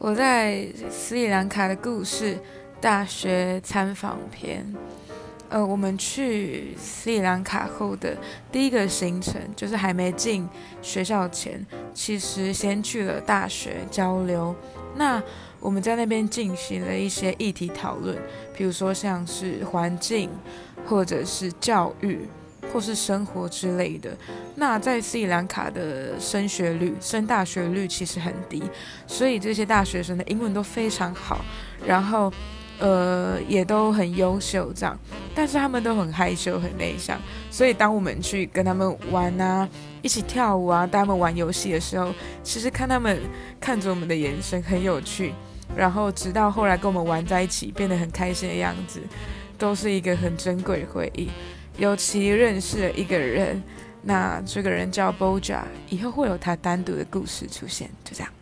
我在斯里兰卡的故事大学参访篇。呃，我们去斯里兰卡后的第一个行程，就是还没进学校前，其实先去了大学交流。那我们在那边进行了一些议题讨论，比如说像是环境，或者是教育。或是生活之类的。那在斯里兰卡的升学率、升大学率其实很低，所以这些大学生的英文都非常好，然后呃也都很优秀这样。但是他们都很害羞、很内向，所以当我们去跟他们玩啊，一起跳舞啊，带他们玩游戏的时候，其实看他们看着我们的眼神很有趣。然后直到后来跟我们玩在一起，变得很开心的样子，都是一个很珍贵的回忆。尤其认识了一个人，那这个人叫 Boja，以后会有他单独的故事出现，就这样。